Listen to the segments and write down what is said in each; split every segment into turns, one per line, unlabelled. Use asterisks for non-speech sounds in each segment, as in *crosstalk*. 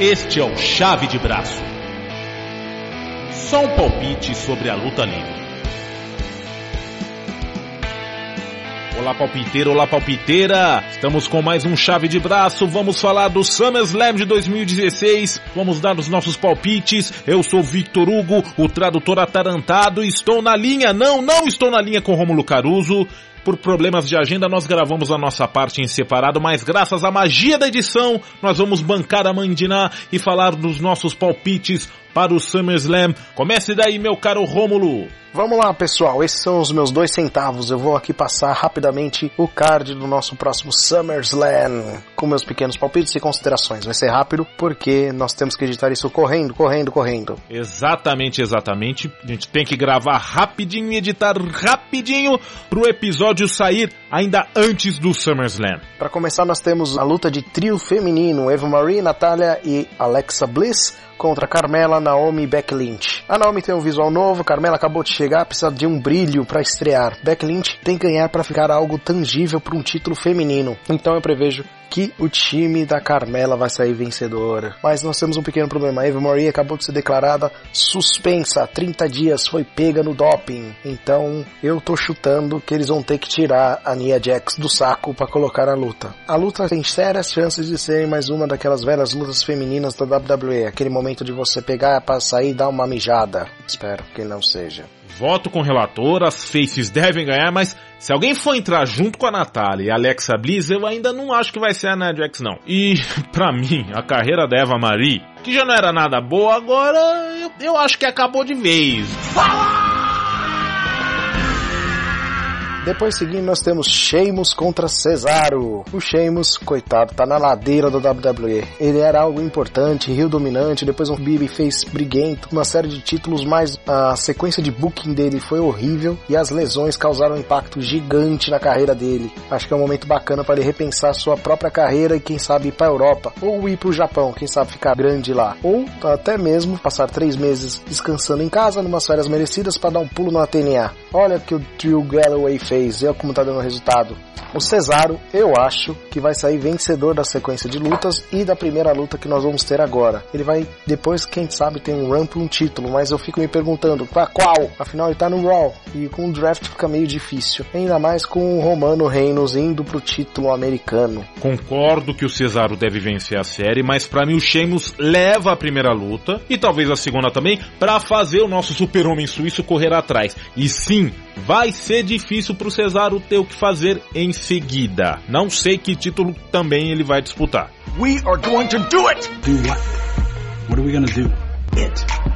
Este é o Chave de Braço. Só um palpite sobre a luta livre. Olá palpiteiro, olá palpiteira! Estamos com mais um chave de braço. Vamos falar do SummerSlam de 2016. Vamos dar os nossos palpites. Eu sou Victor Hugo, o tradutor atarantado. Estou na linha, não, não estou na linha com Romulo Caruso. Por problemas de agenda, nós gravamos a nossa parte em separado, mas graças à magia da edição, nós vamos bancar a Mandina e falar dos nossos palpites para o SummerSlam. Comece daí, meu caro Rômulo.
Vamos lá, pessoal. Esses são os meus dois centavos. Eu vou aqui passar rapidamente o card do nosso próximo SummerSlam com meus pequenos palpites e considerações. Vai ser rápido porque nós temos que editar isso correndo, correndo, correndo.
Exatamente, exatamente. A gente tem que gravar rapidinho e editar rapidinho para o episódio sair ainda antes do SummerSlam.
Para começar, nós temos a luta de trio feminino: Eva Marie, Natália e Alexa Bliss contra Carmela, Naomi e Beck Lynch. A Naomi tem um visual novo, Carmela acabou de chegar, precisa de um brilho para estrear. Beck Lynch tem que ganhar para ficar algo tangível para um título feminino. Então eu prevejo que o time da Carmela vai sair vencedora. Mas nós temos um pequeno problema. A Eva Marie acabou de ser declarada suspensa. 30 dias foi pega no doping. Então eu tô chutando que eles vão ter que tirar a Nia Jax do saco para colocar a luta. A luta tem sérias chances de ser mais uma daquelas velhas lutas femininas da WWE. Aquele momento de você pegar para sair e dar uma mijada. Espero que não seja.
Voto com o relator, as faces devem ganhar, mas se alguém for entrar junto com a Natália e a Alexa Bliss, eu ainda não acho que vai ser a Nia não. E, *laughs* pra mim, a carreira da Eva Marie, que já não era nada boa, agora eu, eu acho que acabou de vez. Fala!
Depois seguindo nós temos Sheamus contra Cesaro. O Sheamus, coitado, tá na ladeira do WWE. Ele era algo importante, rio dominante, depois um fez briguento, uma série de títulos, mas a sequência de booking dele foi horrível e as lesões causaram um impacto gigante na carreira dele. Acho que é um momento bacana para ele repensar sua própria carreira e quem sabe ir para Europa ou ir para o Japão, quem sabe ficar grande lá, ou até mesmo passar três meses descansando em casa, numas férias merecidas para dar um pulo no TNA. Olha que o Drew Galloway fez fez, olha como tá dando resultado. O Cesaro, eu acho que vai sair vencedor da sequência de lutas e da primeira luta que nós vamos ter agora. Ele vai, depois, quem sabe, ter um pra um título, mas eu fico me perguntando, pra qual? Afinal, ele tá no Raw e com o draft fica meio difícil. Ainda mais com o Romano Reigns indo pro título americano.
Concordo que o Cesaro deve vencer a série, mas para mim o Sheamus leva a primeira luta e talvez a segunda também para fazer o nosso super-homem suíço correr atrás. E sim, vai ser difícil pro Cesaro ter o que fazer em seguida. Não sei que título também ele vai disputar. We are going to do it! Do what?
What are we gonna do? It.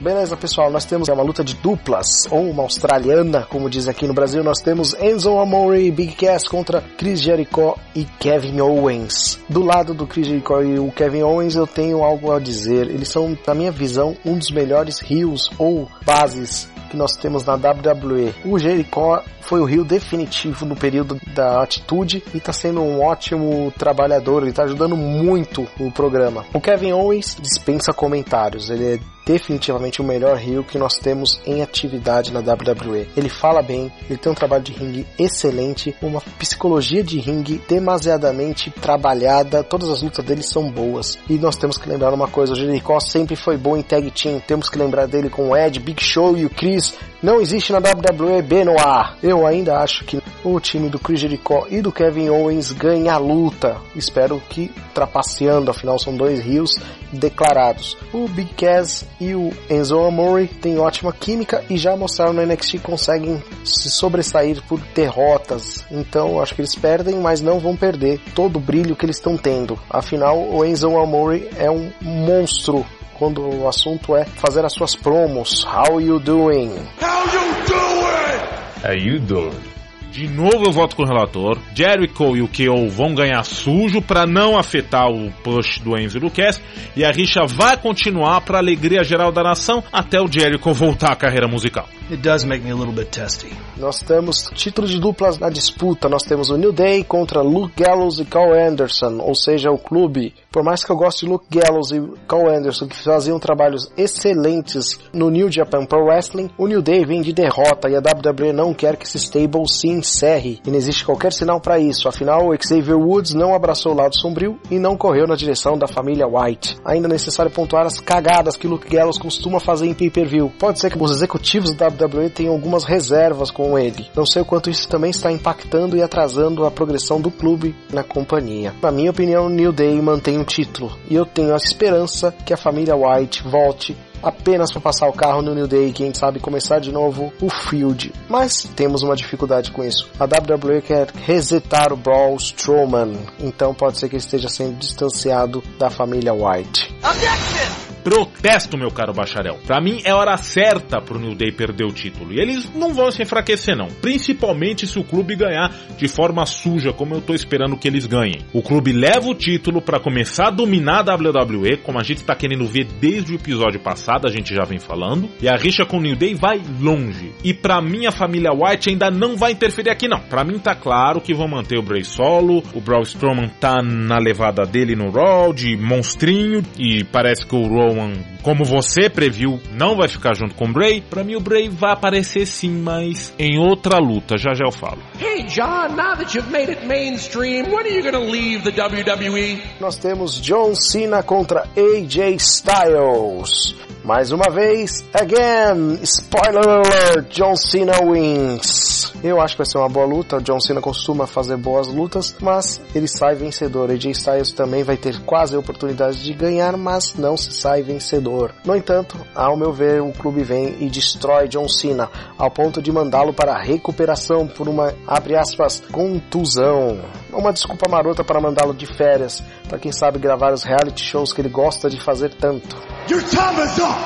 Beleza, pessoal, nós temos uma luta de duplas, ou uma australiana, como diz aqui no Brasil. Nós temos Enzo Amore e Big Cass contra Chris Jericho e Kevin Owens. Do lado do Chris Jericho e o Kevin Owens, eu tenho algo a dizer. Eles são, na minha visão, um dos melhores rios ou bases que nós temos na WWE. O Jericho foi o rio definitivo no período da atitude e está sendo um ótimo trabalhador, ele está ajudando muito o programa. O Kevin Owens dispensa comentários, ele é definitivamente o melhor rio que nós temos em atividade na WWE. Ele fala bem, ele tem um trabalho de ringue excelente, uma psicologia de ringue demasiadamente trabalhada, todas as lutas dele são boas. E nós temos que lembrar uma coisa, o Jericho sempre foi bom em tag team, temos que lembrar dele com o Ed, Big Show e o Chris. Não existe na WWE Benoit. Eu ainda acho que o time do Chris Jericho e do Kevin Owens ganha a luta. Espero que trapaceando, afinal são dois rios declarados. O Big Cass e o Enzo Amore têm ótima química e já mostraram no NXT conseguem se sobressair por derrotas. Então acho que eles perdem, mas não vão perder todo o brilho que eles estão tendo. Afinal, o Enzo Amore é um monstro quando o assunto é fazer as suas promos. How you doing? How you
doing? How you doing? De novo eu voto com o relator. Jericho e o KO vão ganhar sujo para não afetar o push do Enzo e do Cass. E a rixa vai continuar para alegria geral da nação até o Jericho voltar à carreira musical. It does make me a
little bit testy. Nós temos títulos de duplas na disputa. Nós temos o New Day contra Luke Gallows e Carl Anderson, ou seja, o clube. Por mais que eu goste de Luke Gallows e Carl Anderson, que faziam trabalhos excelentes no New Japan Pro Wrestling, o New Day vem de derrota e a WWE não quer que esse stable se encerre e não existe qualquer sinal para isso. Afinal, Xavier Woods não abraçou o lado sombrio e não correu na direção da família White. Ainda é necessário pontuar as cagadas que Luke Gallows costuma fazer em pay-per-view. Pode ser que os executivos da WWE tenham algumas reservas com ele. Não sei o quanto isso também está impactando e atrasando a progressão do clube na companhia. Na minha opinião, New Day mantém o título e eu tenho a esperança que a família White volte apenas para passar o carro no New Day, quem sabe começar de novo o field. Mas temos uma dificuldade com isso. A WWE quer resetar o Braun Strowman, então pode ser que ele esteja sendo distanciado da família White. Objection!
Protesto, meu caro bacharel. Para mim é hora certa pro New Day perder o título. E eles não vão se enfraquecer não. Principalmente se o clube ganhar de forma suja, como eu tô esperando que eles ganhem. O clube leva o título para começar a dominar a WWE, como a gente tá querendo ver desde o episódio passado, a gente já vem falando. E a rixa com o New Day vai longe. E para mim a família White ainda não vai interferir aqui não. Para mim tá claro que vão manter o Bray solo, o Braun Strowman tá na levada dele no Raw de monstrinho e parece que o Rowan como você previu, não vai ficar junto com o Bray, para mim o Bray vai aparecer sim, mas em outra luta, já já eu falo. Hey John, now that you've made it mainstream, when are you gonna leave the WWE?
Nós temos John Cena contra AJ Styles. Mais uma vez, again, spoiler alert, John Cena wins. Eu acho que vai ser uma boa luta, John Cena costuma fazer boas lutas, mas ele sai vencedor. AJ Styles também vai ter quase a oportunidade de ganhar, mas não se sai vencedor. No entanto, ao meu ver, o clube vem e destrói John Cena, ao ponto de mandá-lo para a recuperação por uma, abre aspas, contusão. Uma desculpa marota para mandá-lo de férias, para quem sabe gravar os reality shows que ele gosta de fazer tanto. Your time is up.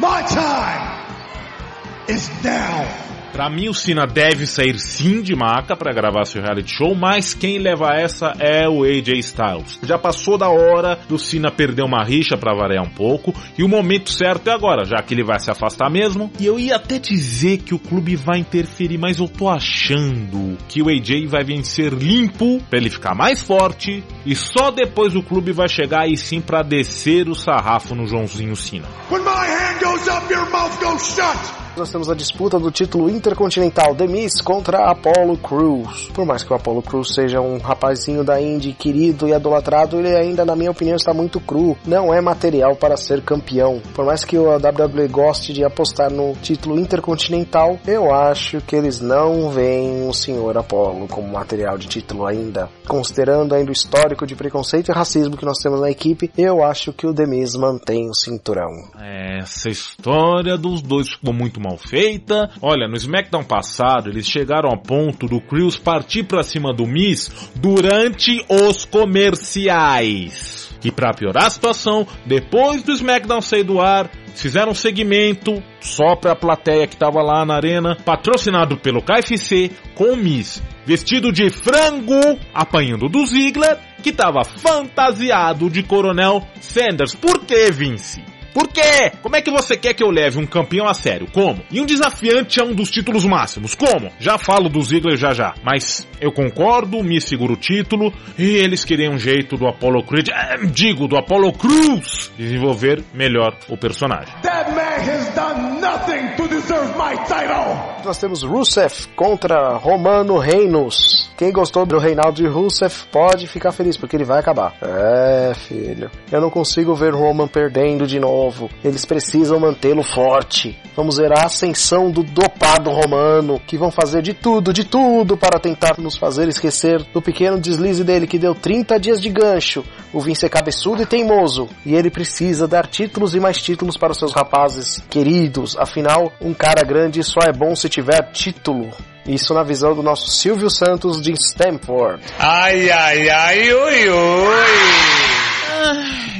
My time is now. Pra mim, o Cena deve sair sim de maca para gravar seu reality show, mas quem leva essa é o AJ Styles. Já passou da hora do Cena perder uma rixa para variar um pouco, e o momento certo é agora, já que ele vai se afastar mesmo. E eu ia até dizer que o clube vai interferir, mas eu tô achando que o AJ vai vencer limpo para ele ficar mais forte, e só depois o clube vai chegar aí sim para descer o sarrafo no Joãozinho Cena. When my hand goes up, your mouth goes
shut nós temos a disputa do título intercontinental The Miz contra Apollo Crews. Por mais que o Apollo Crews seja um rapazinho da Indy querido e idolatrado, ele ainda, na minha opinião, está muito cru. Não é material para ser campeão. Por mais que a WWE goste de apostar no título intercontinental, eu acho que eles não veem o senhor Apollo como material de título ainda. Considerando ainda o histórico de preconceito e racismo que nós temos na equipe, eu acho que o The Miz mantém o cinturão.
Essa história dos dois ficou muito mal mal feita. Olha, no SmackDown passado, eles chegaram ao ponto do Crews partir para cima do Miz durante os comerciais. E para piorar a situação, depois do SmackDown sair do ar, fizeram um segmento só para a plateia que estava lá na arena, patrocinado pelo KFC, com o Miz vestido de frango, apanhando do Ziggler, que estava fantasiado de Coronel Sanders. Por que, Vince? Por quê? Como é que você quer que eu leve um campeão a sério? Como? E um desafiante a um dos títulos máximos? Como? Já falo do Ziggler já já. Mas eu concordo, me seguro o título e eles queriam um jeito do Apollo Creed, é, digo, do Apollo Cruz, desenvolver melhor o personagem. That man has done
nothing to deserve my title. Nós temos Rusev contra Romano Reinos. Quem gostou do Reinaldo de Rusev pode ficar feliz porque ele vai acabar. É, filho. Eu não consigo ver Roman perdendo de novo novo. Eles precisam mantê-lo forte. Vamos ver a ascensão do dopado romano, que vão fazer de tudo, de tudo para tentar nos fazer esquecer do pequeno deslize dele que deu 30 dias de gancho. O Vince é cabeçudo e teimoso, e ele precisa dar títulos e mais títulos para os seus rapazes queridos. Afinal, um cara grande só é bom se tiver título. Isso na visão do nosso Silvio Santos de Stanford.
Ai, ai, ai, ui, ui.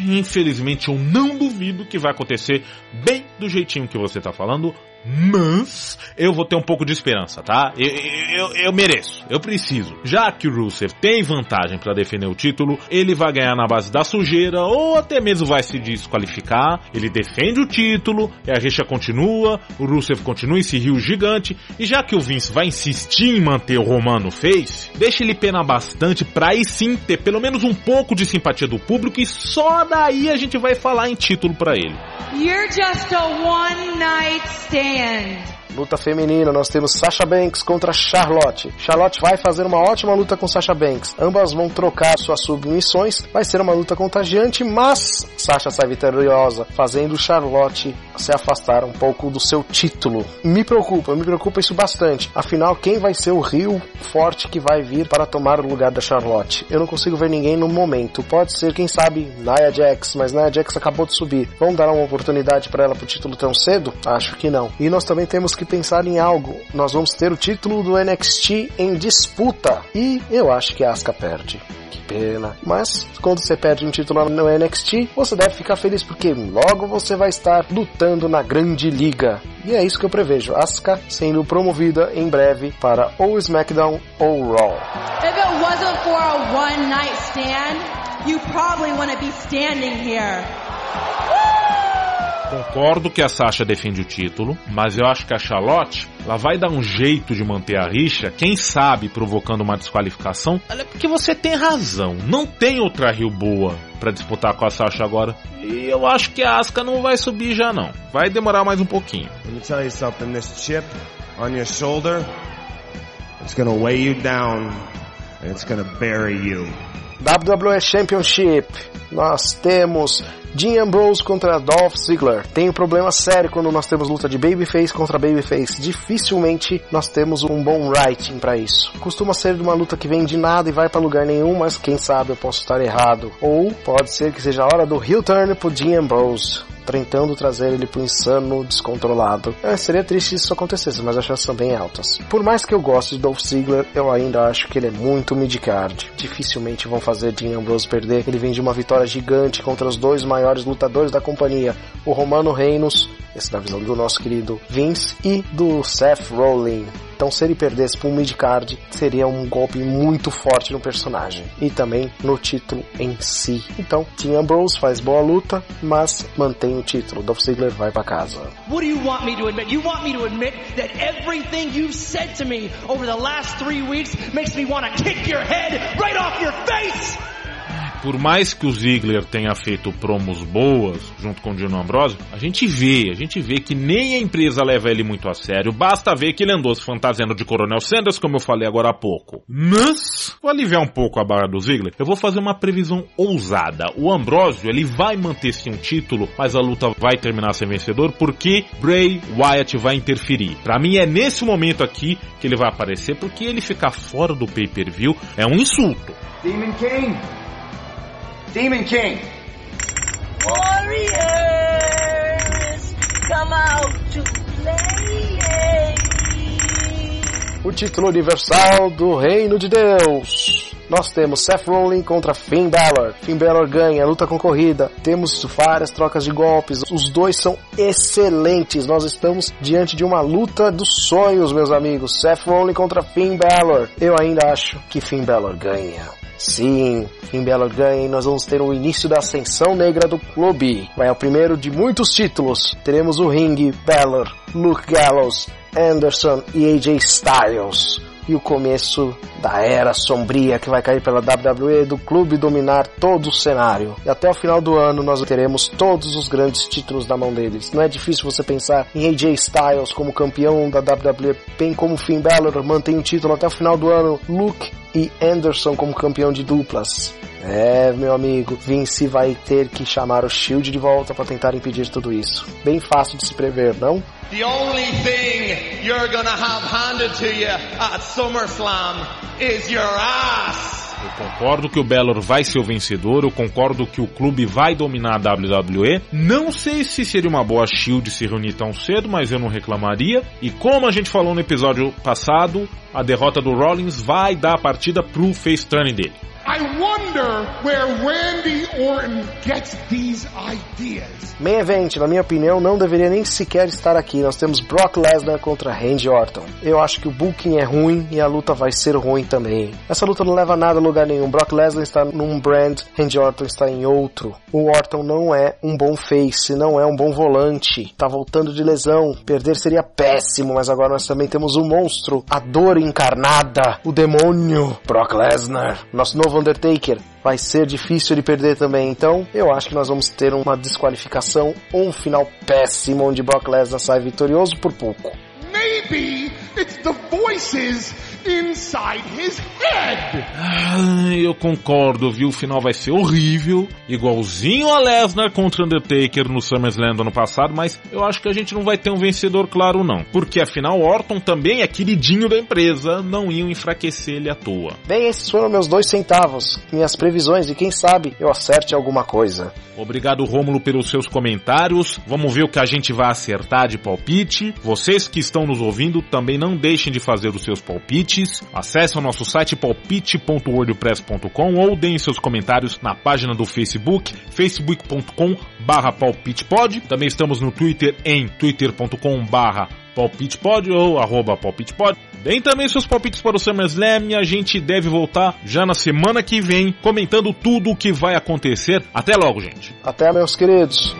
Infelizmente, eu não duvido que vai acontecer bem do jeitinho que você tá falando, mas eu vou ter um pouco de esperança, tá? Eu, eu, eu mereço, eu preciso. Já que o Rusev tem vantagem para defender o título, ele vai ganhar na base da sujeira ou até mesmo vai se desqualificar. Ele defende o título, a rixa continua, o Rusev continua esse rio gigante, e já que o Vince vai insistir em manter o Romano face, deixa ele penar bastante pra aí sim ter pelo menos um pouco de simpatia do público e só daí a gente vai falar em título para ele. You're just a one night stand. End.
Luta feminina, nós temos Sasha Banks contra Charlotte. Charlotte vai fazer uma ótima luta com Sasha Banks. Ambas vão trocar suas submissões. Vai ser uma luta contagiante, mas Sasha sai vitoriosa, fazendo Charlotte se afastar um pouco do seu título. Me preocupa, me preocupa isso bastante. Afinal, quem vai ser o rio forte que vai vir para tomar o lugar da Charlotte? Eu não consigo ver ninguém no momento. Pode ser, quem sabe, Nia Jax, mas Nia Jax acabou de subir. Vão dar uma oportunidade para ela pro título tão cedo? Acho que não. E nós também temos que pensar em algo. Nós vamos ter o título do NXT em disputa. E eu acho que a Asuka perde pena. Mas quando você perde um título no NXT, você deve ficar feliz porque logo você vai estar lutando na grande liga. E é isso que eu prevejo, Asuka sendo promovida em breve para ou SmackDown ou Raw. If it wasn't for a one night stand, you probably
be standing here. Concordo que a Sasha defende o título, mas eu acho que a Charlotte ela vai dar um jeito de manter a rixa, quem sabe provocando uma desqualificação. Olha, porque você tem razão, não tem outra Rio boa para disputar com a Sasha agora. E eu acho que a Asuka não vai subir já não. Vai demorar mais um pouquinho. Let me tell you something, this chip on your shoulder, it's gonna weigh you down and it's gonna bury you.
WWE Championship. Nós temos Dean Ambrose contra Dolph Ziggler. Tem um problema sério quando nós temos luta de babyface contra babyface. Dificilmente nós temos um bom writing para isso. Costuma ser uma luta que vem de nada e vai para lugar nenhum, mas quem sabe eu posso estar errado. Ou pode ser que seja a hora do heel turn pro Dean Ambrose tentando trazer ele pro insano descontrolado. É, seria triste se isso acontecesse, mas as chances são bem altas. Por mais que eu goste de Dolph Ziggler, eu ainda acho que ele é muito midcard. Dificilmente vão fazer Dean Ambrose perder. Ele vem de uma vitória gigante contra os dois maiores lutadores da companhia, o Romano Reinos, esse da visão do nosso querido Vince, e do Seth Rollins. Então, se ele perdesse para um midcard, seria um golpe muito forte no personagem e também no título em si. Então, Team Ambrose faz boa luta, mas mantém o título. Dolph Ziggler vai para casa. What do you want me to admit? You want me to admit that everything you've said to me over the last three weeks makes me want to kick your head right off your face?
Por mais que o Ziggler tenha feito promos boas junto com o Dino Ambrosio, a gente vê, a gente vê que nem a empresa leva ele muito a sério. Basta ver que ele andou se fantasiando de Coronel Sanders, como eu falei agora há pouco. Mas, vou aliviar um pouco a barra do Ziggler, eu vou fazer uma previsão ousada. O Ambrosio, ele vai manter sim um título, mas a luta vai terminar sem vencedor, porque Bray Wyatt vai interferir. Para mim é nesse momento aqui que ele vai aparecer, porque ele ficar fora do pay-per-view é um insulto. Demon King! Demon King. Warriors, come out to play. O título universal do Reino de Deus. Nós temos Seth Rollins contra Finn Balor. Finn Balor ganha, luta concorrida. Temos várias trocas de golpes. Os dois são excelentes. Nós estamos diante de uma luta dos sonhos, meus amigos. Seth Rollins contra Finn Balor. Eu ainda acho que Finn Balor ganha. Sim, Finn Balor ganha e nós vamos ter o início da ascensão negra do clube. Vai é o primeiro de muitos títulos. Teremos o ringue, Balor, Luke Gallows, Anderson e AJ Styles. E o começo da era sombria que vai cair pela WWE do clube dominar todo o cenário. E até o final do ano nós teremos todos os grandes títulos na mão deles. Não é difícil você pensar em AJ Styles como campeão da WWE, bem como Finn Balor mantém o título até o final do ano. Luke e Anderson como campeão de duplas. É, meu amigo, Vince vai ter que chamar o Shield de volta para tentar impedir tudo isso. Bem fácil de se prever, não? The only thing you're gonna have handed to you at SummerSlam is your ass. Eu concordo que o Bellor vai ser o vencedor, eu concordo que o clube vai dominar a WWE. Não sei se seria uma boa Shield se reunir tão cedo, mas eu não reclamaria. E como a gente falou no episódio passado, a derrota do Rollins vai dar a partida pro face turn dele. I wonder where Randy Orton gets these ideas. Main Event, na minha opinião, não deveria nem sequer estar aqui. Nós temos Brock Lesnar contra Randy Orton. Eu acho que o booking é ruim e a luta vai ser ruim também. Essa luta não leva nada a lugar nenhum. Brock Lesnar está num brand, Randy Orton está em outro. O Orton não é um bom face, não é um bom volante. Tá voltando de lesão. Perder seria péssimo, mas agora nós também temos o monstro, a dor encarnada, o demônio, Brock Lesnar, nosso novo Undertaker, vai ser difícil de perder também. Então, eu acho que nós vamos ter uma desqualificação ou um final péssimo onde Brock Lesnar sai vitorioso por pouco.
maybe it's the voices inside his head.
Ah, eu concordo, viu? O final vai ser horrível, igualzinho a Lesnar contra Undertaker no SummerSlam do ano passado, mas eu acho que a gente não vai ter um vencedor claro não, porque afinal Orton também é queridinho da empresa, não iam enfraquecer ele à toa.
Bem, esses foram meus dois centavos, minhas previsões e quem sabe eu acerte alguma coisa.
Obrigado Rômulo pelos seus comentários. Vamos ver o que a gente vai acertar de palpite. Vocês que estão nos ouvindo também não deixem de fazer os seus palpites. Acesse o nosso site palpite.wordpress.com ou deem seus comentários na página do Facebook, facebook.com barra palpitepod. Também estamos no Twitter em twitter.com barra palpitepod ou arroba palpitepod. Deem também seus palpites para o SummerSlam e a gente deve voltar já na semana que vem comentando tudo o que vai acontecer. Até logo, gente.
Até, meus queridos.